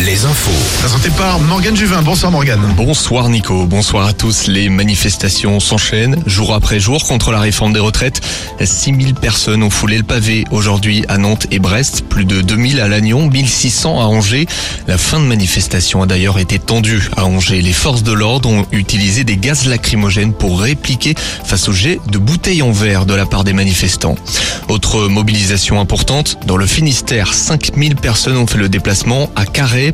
Les infos. Présenté par Morgane Juvin. Bonsoir Morgane. Bonsoir Nico, bonsoir à tous. Les manifestations s'enchaînent jour après jour contre la réforme des retraites. 6000 personnes ont foulé le pavé aujourd'hui à Nantes et Brest, plus de 2000 à Lannion, 1600 à Angers. La fin de manifestation a d'ailleurs été tendue à Angers. Les forces de l'ordre ont utilisé des gaz lacrymogènes pour répliquer face au jet de bouteilles en verre de la part des manifestants. Autre mobilisation importante, dans le Finistère, 5000 personnes ont fait le déplacement à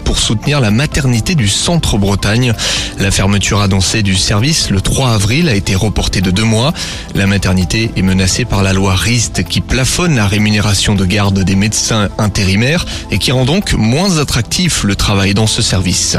Pour soutenir la maternité du centre Bretagne. La fermeture annoncée du service le 3 avril a été reportée de deux mois. La maternité est menacée par la loi RIST qui plafonne la rémunération de garde des médecins intérimaires et qui rend donc moins attractif le travail dans ce service.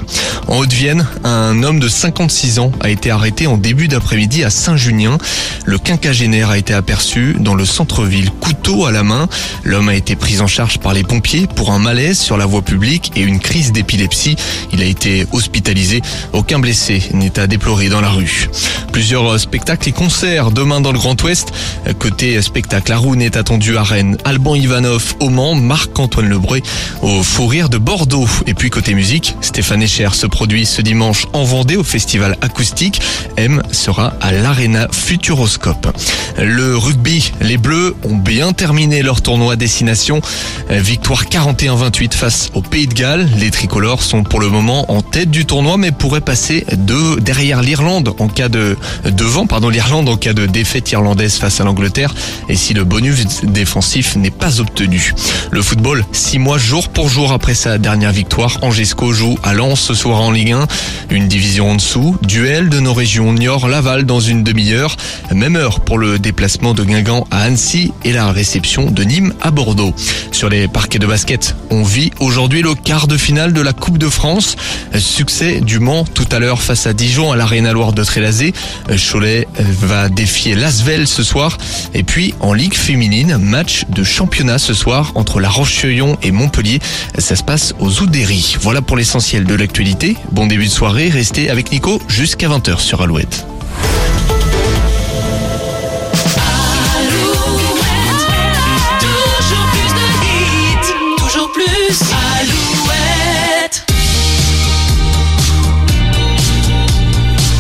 En Haute-Vienne, un homme de 56 ans a été arrêté en début d'après-midi à Saint-Junien. Le quinquagénaire a été aperçu dans le centre-ville, couteau à la main. L'homme a été pris en charge par les pompiers pour un malaise sur la voie publique et une crise d'épilepsie. Il a été hospitalisé. Aucun blessé n'est à déplorer dans la rue. Plusieurs spectacles et concerts demain dans le Grand Ouest. Côté spectacle, Haroun est attendu à Rennes, Alban Ivanov au Mans, Marc-Antoine Lebré au Fou Rire de Bordeaux. Et puis côté musique, Stéphane Echer se produit ce dimanche en Vendée au festival acoustique. M sera à l'Arena Futuroscope. Le rugby, les Bleus ont bien terminé leur tournoi destination. Victoire 41-28 face au Pays de Galles. Les tricolores sont pour le moment en tête du tournoi mais pourraient passer de derrière l'Irlande en cas de devant pardon l'Irlande en cas de défaite irlandaise face à l'Angleterre et si le bonus défensif n'est pas obtenu. Le football, six mois jour pour jour après sa dernière victoire, Angesco joue à Lens ce soir en Ligue 1. Une division en dessous, duel de nos régions Niort-Laval dans une demi-heure. Même heure pour le déplacement de Guingamp à Annecy et la réception de Nîmes à Bordeaux. Sur les parquets de basket, on vit aujourd'hui le quart de finale de la Coupe de France. Succès du Mans tout à l'heure face à Dijon à l'Arena Loire de Trélazé. Cholet va défier Lasvel ce soir. Et puis en Ligue féminine, match de championnat ce soir entre La Roche-Cheuillon et Montpellier. Ça se passe aux Oudéry. Voilà pour l'essentiel de l'actualité. Bon début de soirée, restez avec Nico jusqu'à 20h sur Alouette.